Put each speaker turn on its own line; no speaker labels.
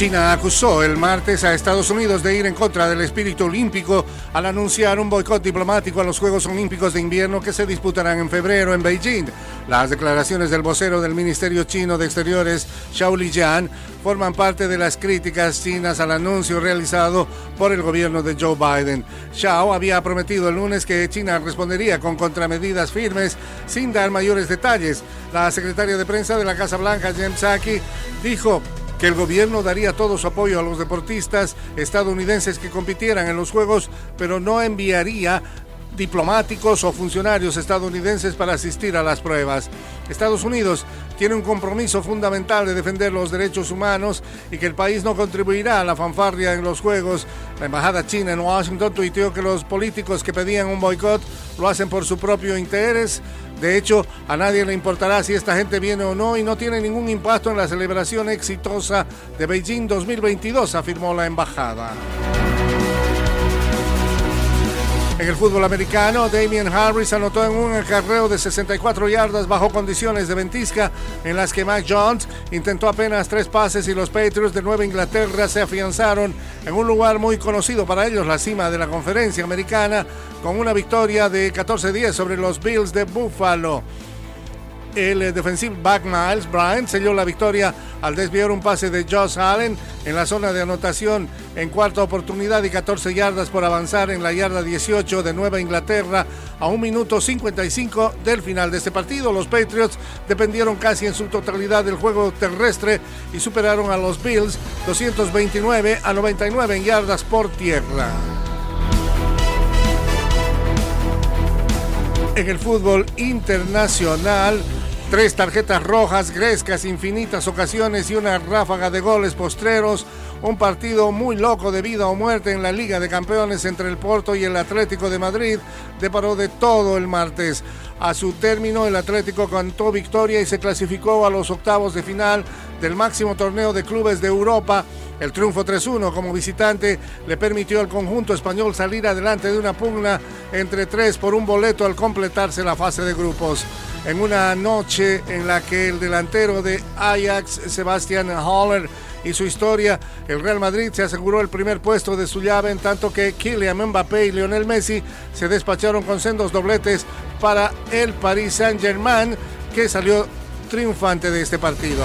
China acusó el martes a Estados Unidos de ir en contra del espíritu olímpico al anunciar un boicot diplomático a los Juegos Olímpicos de Invierno que se disputarán en febrero en Beijing. Las declaraciones del vocero del Ministerio Chino de Exteriores, Xiao Lijian, forman parte de las críticas chinas al anuncio realizado por el gobierno de Joe Biden. Xiao había prometido el lunes que China respondería con contramedidas firmes sin dar mayores detalles. La secretaria de prensa de la Casa Blanca, Jen Psaki, dijo que el gobierno daría todo su apoyo a los deportistas estadounidenses que compitieran en los Juegos, pero no enviaría diplomáticos o funcionarios estadounidenses para asistir a las pruebas. Estados Unidos tiene un compromiso fundamental de defender los derechos humanos y que el país no contribuirá a la fanfarria en los Juegos. La embajada china en Washington tuiteó que los políticos que pedían un boicot lo hacen por su propio interés. De hecho, a nadie le importará si esta gente viene o no y no tiene ningún impacto en la celebración exitosa de Beijing 2022, afirmó la embajada. En el fútbol americano, Damian Harris anotó en un acarreo de 64 yardas bajo condiciones de ventisca en las que Mac Jones intentó apenas tres pases y los Patriots de Nueva Inglaterra se afianzaron en un lugar muy conocido para ellos, la cima de la conferencia americana, con una victoria de 14-10 sobre los Bills de Buffalo. El eh, defensivo back Miles Bryant selló la victoria al desviar un pase de Josh Allen en la zona de anotación en cuarta oportunidad y 14 yardas por avanzar en la yarda 18 de Nueva Inglaterra a un minuto 55 del final de este partido. Los Patriots dependieron casi en su totalidad del juego terrestre y superaron a los Bills 229 a 99 en yardas por tierra. En el fútbol internacional, Tres tarjetas rojas, grescas, infinitas ocasiones y una ráfaga de goles postreros. Un partido muy loco de vida o muerte en la Liga de Campeones entre el Porto y el Atlético de Madrid deparó de todo el martes. A su término, el Atlético cantó victoria y se clasificó a los octavos de final del máximo torneo de clubes de Europa. El triunfo 3-1 como visitante le permitió al conjunto español salir adelante de una pugna entre tres por un boleto al completarse la fase de grupos en una noche en la que el delantero de Ajax, Sebastián Haller, y su historia, el Real Madrid se aseguró el primer puesto de su llave, en tanto que Kylian Mbappé y Lionel Messi se despacharon con sendos dobletes para el Paris Saint-Germain, que salió triunfante de este partido.